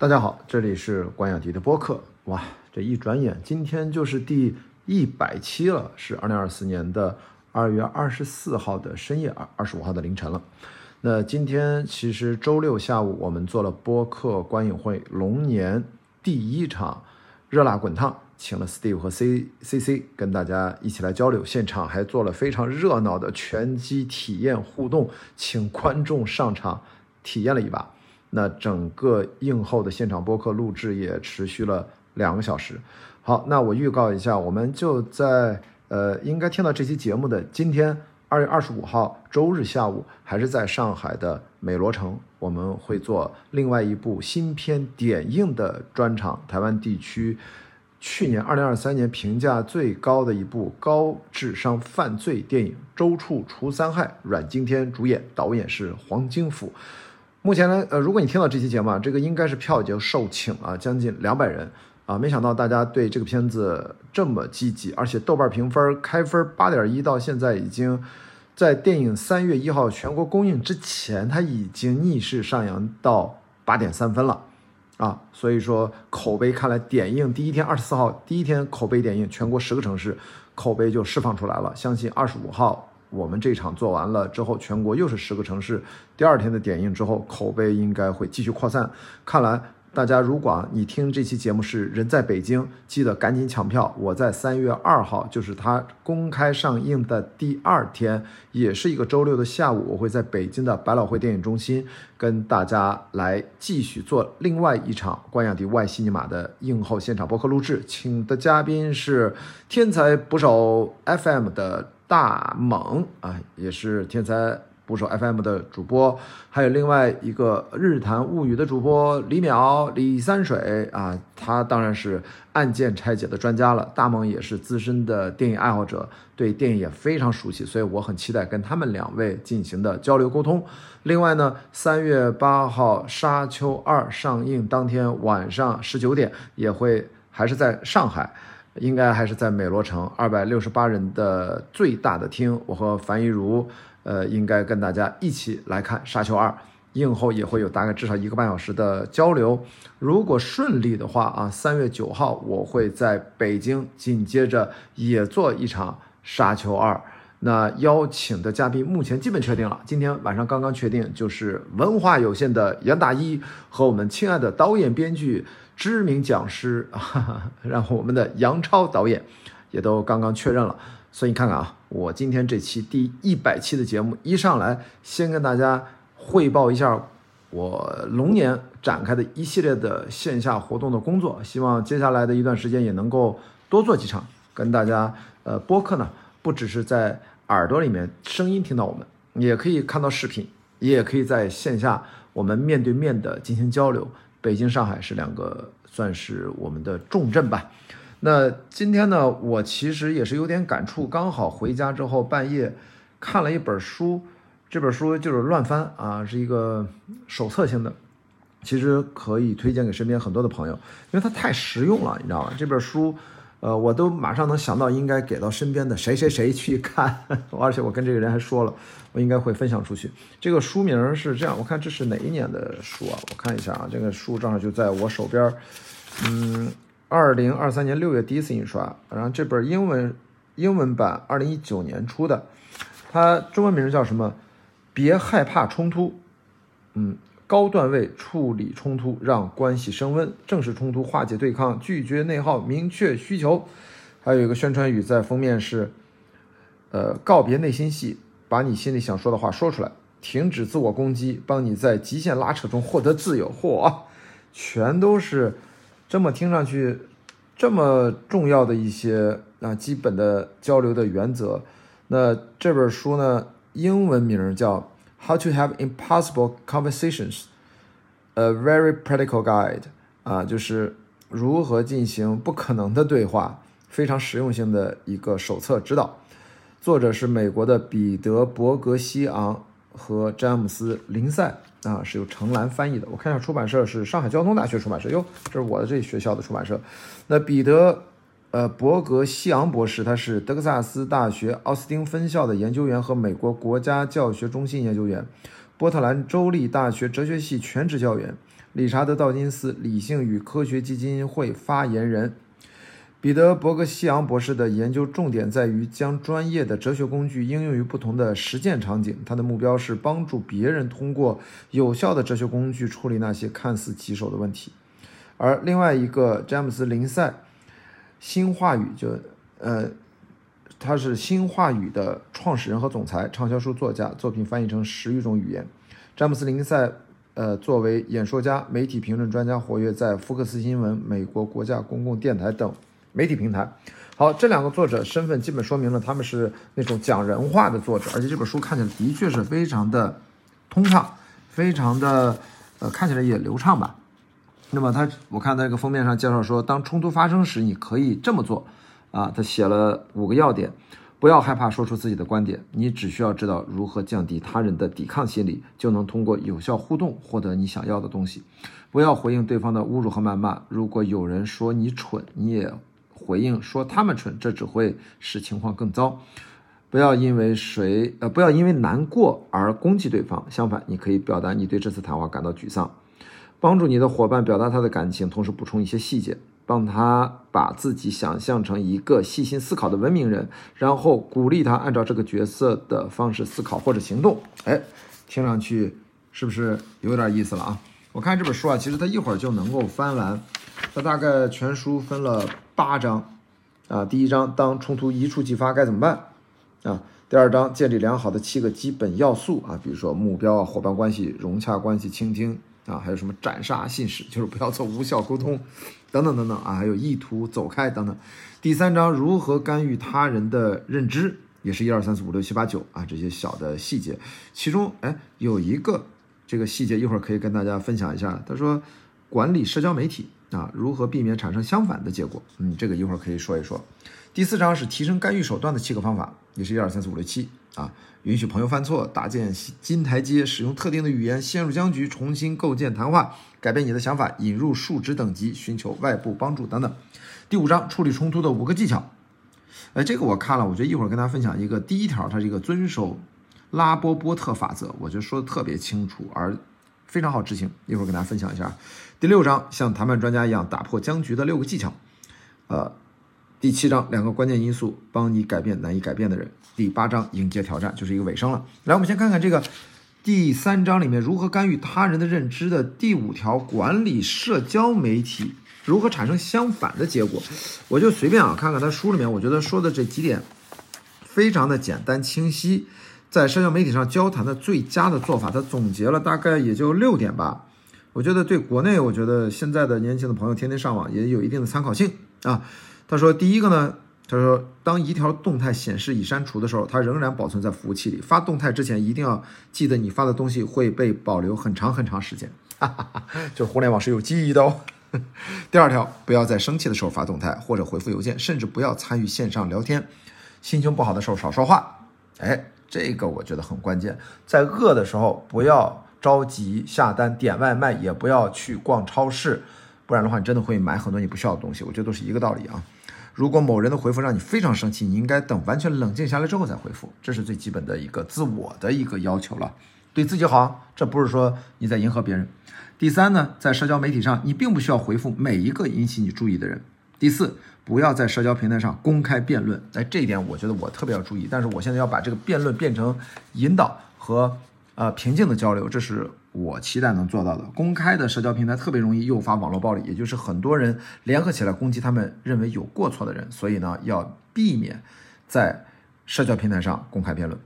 大家好，这里是关雅迪的播客。哇，这一转眼，今天就是第一百期了，是二零二四年的二月二十四号的深夜，二二十五号的凌晨了。那今天其实周六下午，我们做了播客观影会龙年第一场热辣滚烫，请了 Steve 和 C C C 跟大家一起来交流，现场还做了非常热闹的拳击体验互动，请观众上场体验了一把。那整个映后的现场播客录制也持续了两个小时。好，那我预告一下，我们就在呃，应该听到这期节目的今天二月二十五号周日下午，还是在上海的美罗城，我们会做另外一部新片点映的专场，台湾地区去年二零二三年评价最高的一部高智商犯罪电影《周处除三害》，阮经天主演，导演是黄金甫。目前呢，呃，如果你听到这期节目啊，这个应该是票已经售罄了，将近两百人啊。没想到大家对这个片子这么积极，而且豆瓣评分开分八点一，到现在已经在电影三月一号全国公映之前，它已经逆势上扬到八点三分了啊。所以说口碑看来，点映第一天二十四号第一天口碑点映全国十个城市口碑就释放出来了，相信二十五号。我们这场做完了之后，全国又是十个城市。第二天的点映之后，口碑应该会继续扩散。看来大家如果你听这期节目是人在北京，记得赶紧抢票。我在三月二号，就是它公开上映的第二天，也是一个周六的下午，我会在北京的百老汇电影中心跟大家来继续做另外一场关雅迪外西尼玛的映后现场播客录制，请的嘉宾是天才捕手 FM 的。大猛啊，也是天才捕手 FM 的主播，还有另外一个日谈物语的主播李淼、李三水啊，他当然是案件拆解的专家了。大猛也是资深的电影爱好者，对电影也非常熟悉，所以我很期待跟他们两位进行的交流沟通。另外呢，三月八号《沙丘二》上映当天晚上十九点，也会还是在上海。应该还是在美罗城二百六十八人的最大的厅，我和樊一茹，呃，应该跟大家一起来看《沙丘二》，映后也会有大概至少一个半小时的交流。如果顺利的话啊，三月九号我会在北京，紧接着也做一场《沙丘二》。那邀请的嘉宾目前基本确定了，今天晚上刚刚确定，就是文化有限的杨大一和我们亲爱的导演编剧。知名讲师啊，然后我们的杨超导演也都刚刚确认了，所以你看看啊，我今天这期第一百期的节目一上来，先跟大家汇报一下我龙年展开的一系列的线下活动的工作，希望接下来的一段时间也能够多做几场，跟大家呃播客呢，不只是在耳朵里面声音听到我们，也可以看到视频，也可以在线下我们面对面的进行交流。北京、上海是两个算是我们的重镇吧。那今天呢，我其实也是有点感触。刚好回家之后，半夜看了一本书，这本书就是乱翻啊，是一个手册性的，其实可以推荐给身边很多的朋友，因为它太实用了，你知道吗？这本书。呃，我都马上能想到应该给到身边的谁谁谁去看，而且我跟这个人还说了，我应该会分享出去。这个书名是这样，我看这是哪一年的书啊？我看一下啊，这个书正好就在我手边，嗯，二零二三年六月第一次印刷，然后这本英文英文版二零一九年出的，它中文名叫什么？别害怕冲突，嗯。高段位处理冲突，让关系升温；正视冲突，化解对抗，拒绝内耗，明确需求。还有一个宣传语在封面是：呃，告别内心戏，把你心里想说的话说出来，停止自我攻击，帮你在极限拉扯中获得自由。嚯，全都是这么听上去这么重要的一些啊基本的交流的原则。那这本书呢，英文名叫。How to have impossible conversations, a very practical guide 啊，就是如何进行不可能的对话，非常实用性的一个手册指导。作者是美国的彼得·伯格西昂和詹姆斯·林赛啊，是由程兰翻译的。我看一下出版社是上海交通大学出版社哟，这是我的这学校的出版社。那彼得。呃，伯格西昂博士，他是德克萨斯大学奥斯汀分校的研究员和美国国家教学中心研究员，波特兰州立大学哲学系全职教员，理查德·道金斯理性与科学基金会发言人。彼得·伯格西昂博士的研究重点在于将专业的哲学工具应用于不同的实践场景。他的目标是帮助别人通过有效的哲学工具处理那些看似棘手的问题。而另外一个詹姆斯·林赛，新话语就呃，他是新话语的创始人和总裁，畅销书作家，作品翻译成十余种语言。詹姆斯·林赛呃，作为演说家、媒体评论专家，活跃在福克斯新闻、美国国家公共电台等。媒体平台，好，这两个作者身份基本说明了他们是那种讲人话的作者，而且这本书看起来的确是非常的通畅，非常的呃看起来也流畅吧。那么他，我看到这个封面上介绍说，当冲突发生时，你可以这么做啊。他写了五个要点：不要害怕说出自己的观点，你只需要知道如何降低他人的抵抗心理，就能通过有效互动获得你想要的东西。不要回应对方的侮辱和谩骂，如果有人说你蠢，你也。回应说他们蠢，这只会使情况更糟。不要因为谁呃，不要因为难过而攻击对方。相反，你可以表达你对这次谈话感到沮丧，帮助你的伙伴表达他的感情，同时补充一些细节，帮他把自己想象成一个细心思考的文明人，然后鼓励他按照这个角色的方式思考或者行动。哎，听上去是不是有点意思了啊？我看这本书啊，其实它一会儿就能够翻完。它大概全书分了八章，啊，第一章当冲突一触即发该怎么办？啊，第二章建立良好的七个基本要素啊，比如说目标啊、伙伴关系、融洽关系、倾听啊，还有什么斩杀信使，就是不要做无效沟通，等等等等啊，还有意图走开等等。第三章如何干预他人的认知，也是一二三四五六七八九啊，这些小的细节，其中哎有一个这个细节一会儿可以跟大家分享一下。他说管理社交媒体。啊，如何避免产生相反的结果？嗯，这个一会儿可以说一说。第四章是提升干预手段的七个方法，也是一二三四五六七啊。允许朋友犯错，搭建金台阶，使用特定的语言，陷入僵局，重新构建谈话，改变你的想法，引入数值等级，寻求外部帮助等等。第五章处理冲突的五个技巧。哎，这个我看了，我觉得一会儿跟大家分享一个。第一条，它是一个遵守拉波波特法则，我觉得说的特别清楚，而非常好执行。一会儿跟大家分享一下。第六章像谈判专家一样打破僵局的六个技巧，呃，第七章两个关键因素帮你改变难以改变的人。第八章迎接挑战就是一个尾声了。来，我们先看看这个第三章里面如何干预他人的认知的第五条，管理社交媒体如何产生相反的结果。我就随便啊看看他书里面，我觉得说的这几点非常的简单清晰，在社交媒体上交谈的最佳的做法，他总结了大概也就六点吧。我觉得对国内，我觉得现在的年轻的朋友天天上网也有一定的参考性啊。他说，第一个呢，他说，当一条动态显示已删除的时候，它仍然保存在服务器里。发动态之前一定要记得，你发的东西会被保留很长很长时间。哈哈哈，就互联网是有记忆的哦。第二条，不要在生气的时候发动态或者回复邮件，甚至不要参与线上聊天。心情不好的时候少说话。哎，这个我觉得很关键。在饿的时候不要。着急下单点外卖也不要去逛超市，不然的话你真的会买很多你不需要的东西。我觉得都是一个道理啊。如果某人的回复让你非常生气，你应该等完全冷静下来之后再回复，这是最基本的一个自我的一个要求了。对自己好，这不是说你在迎合别人。第三呢，在社交媒体上你并不需要回复每一个引起你注意的人。第四，不要在社交平台上公开辩论。哎，这一点我觉得我特别要注意。但是我现在要把这个辩论变成引导和。呃，平静的交流，这是我期待能做到的。公开的社交平台特别容易诱发网络暴力，也就是很多人联合起来攻击他们认为有过错的人。所以呢，要避免在社交平台上公开辩论，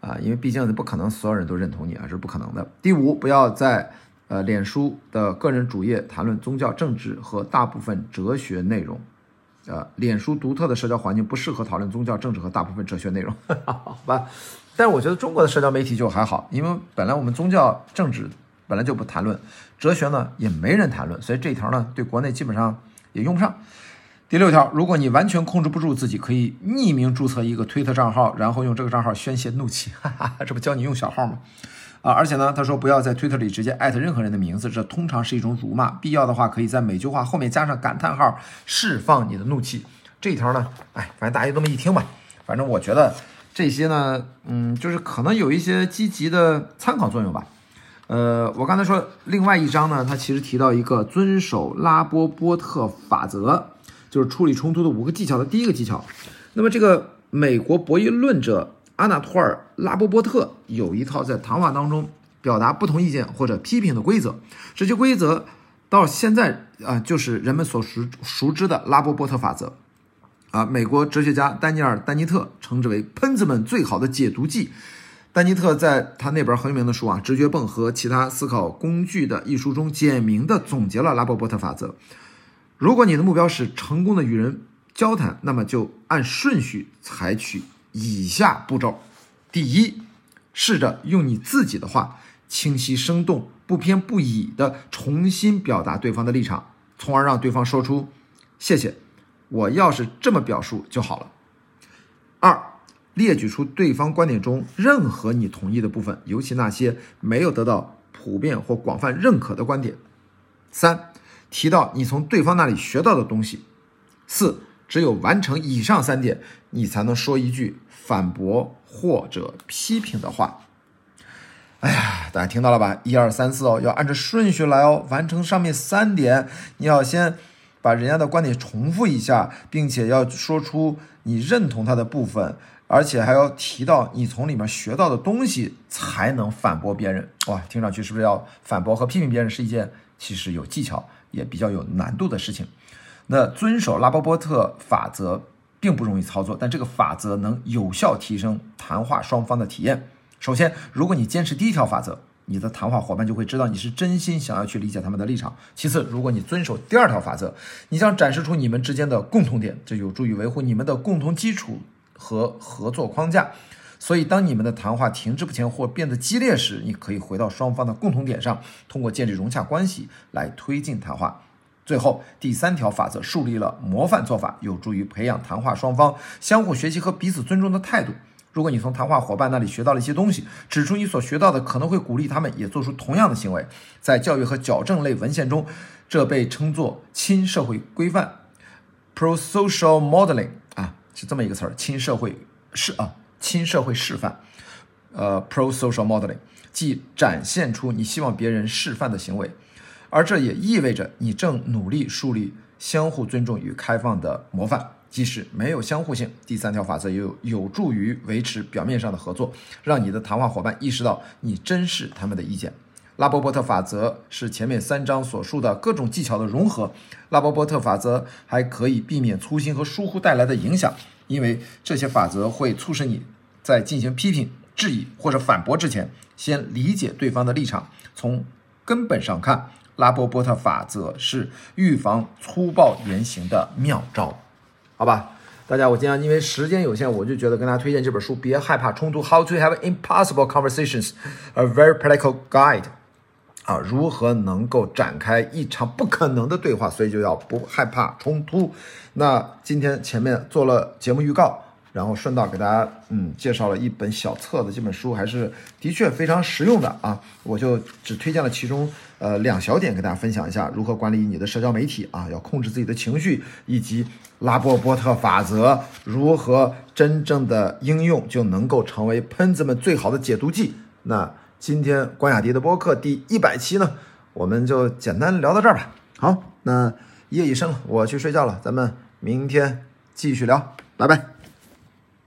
啊，因为毕竟不可能所有人都认同你啊，这是不可能的。第五，不要在呃脸书的个人主页谈论宗教、政治和大部分哲学内容，呃，脸书独特的社交环境不适合讨论宗教、政治和大部分哲学内容，好吧？但是我觉得中国的社交媒体就还好，因为本来我们宗教、政治本来就不谈论，哲学呢也没人谈论，所以这一条呢对国内基本上也用不上。第六条，如果你完全控制不住自己，可以匿名注册一个推特账号，然后用这个账号宣泄怒气，哈哈，这不教你用小号吗？啊，而且呢，他说不要在推特里直接艾特任何人的名字，这通常是一种辱骂。必要的话，可以在每句话后面加上感叹号，释放你的怒气。这一条呢，哎，反正大家这么一听吧。反正我觉得。这些呢，嗯，就是可能有一些积极的参考作用吧，呃，我刚才说另外一章呢，它其实提到一个遵守拉波波特法则，就是处理冲突的五个技巧的第一个技巧。那么这个美国博弈论者阿纳托尔拉波波特有一套在谈话当中表达不同意见或者批评的规则，这些规则到现在啊就是人们所熟熟知的拉波波特法则。啊，美国哲学家丹尼尔·丹尼特称之为喷子们最好的解读剂。丹尼特在他那本很有名的书啊《直觉泵和其他思考工具》的一书中，简明的总结了拉波波特法则。如果你的目标是成功的与人交谈，那么就按顺序采取以下步骤：第一，试着用你自己的话，清晰生动、不偏不倚的重新表达对方的立场，从而让对方说出“谢谢”。我要是这么表述就好了。二，列举出对方观点中任何你同意的部分，尤其那些没有得到普遍或广泛认可的观点。三，提到你从对方那里学到的东西。四，只有完成以上三点，你才能说一句反驳或者批评的话。哎呀，大家听到了吧？一二三四哦，要按照顺序来哦，完成上面三点，你要先。把人家的观点重复一下，并且要说出你认同他的部分，而且还要提到你从里面学到的东西，才能反驳别人。哇，听上去是不是要反驳和批评别人是一件其实有技巧也比较有难度的事情？那遵守拉波波特法则并不容易操作，但这个法则能有效提升谈话双方的体验。首先，如果你坚持第一条法则。你的谈话伙伴就会知道你是真心想要去理解他们的立场。其次，如果你遵守第二条法则，你将展示出你们之间的共同点，这有助于维护你们的共同基础和合作框架。所以，当你们的谈话停滞不前或变得激烈时，你可以回到双方的共同点上，通过建立融洽关系来推进谈话。最后，第三条法则树立了模范做法，有助于培养谈话双方相互学习和彼此尊重的态度。如果你从谈话伙伴那里学到了一些东西，指出你所学到的可能会鼓励他们也做出同样的行为，在教育和矫正类文献中，这被称作亲社会规范 （pro-social modeling） 啊，是这么一个词儿，亲社会示啊，亲社会示范，呃，pro-social modeling，即展现出你希望别人示范的行为，而这也意味着你正努力树立相互尊重与开放的模范。即使没有相互性，第三条法则也有有助于维持表面上的合作，让你的谈话伙伴意识到你珍视他们的意见。拉波波特法则是前面三章所述的各种技巧的融合。拉波波特法则还可以避免粗心和疏忽带来的影响，因为这些法则会促使你在进行批评、质疑或者反驳之前，先理解对方的立场。从根本上看，拉波波特法则是预防粗暴言行的妙招。好吧，大家，我今天因为时间有限，我就觉得跟大家推荐这本书，别害怕冲突，How to have impossible conversations，a very practical guide，啊，如何能够展开一场不可能的对话，所以就要不害怕冲突。那今天前面做了节目预告。然后顺道给大家嗯介绍了一本小册子，这本书还是的确非常实用的啊！我就只推荐了其中呃两小点，给大家分享一下如何管理你的社交媒体啊，要控制自己的情绪，以及拉波波特法则如何真正的应用就能够成为喷子们最好的解毒剂。那今天关雅迪的播客第一百期呢，我们就简单聊到这儿吧。好，那夜已深了，我去睡觉了，咱们明天继续聊，拜拜。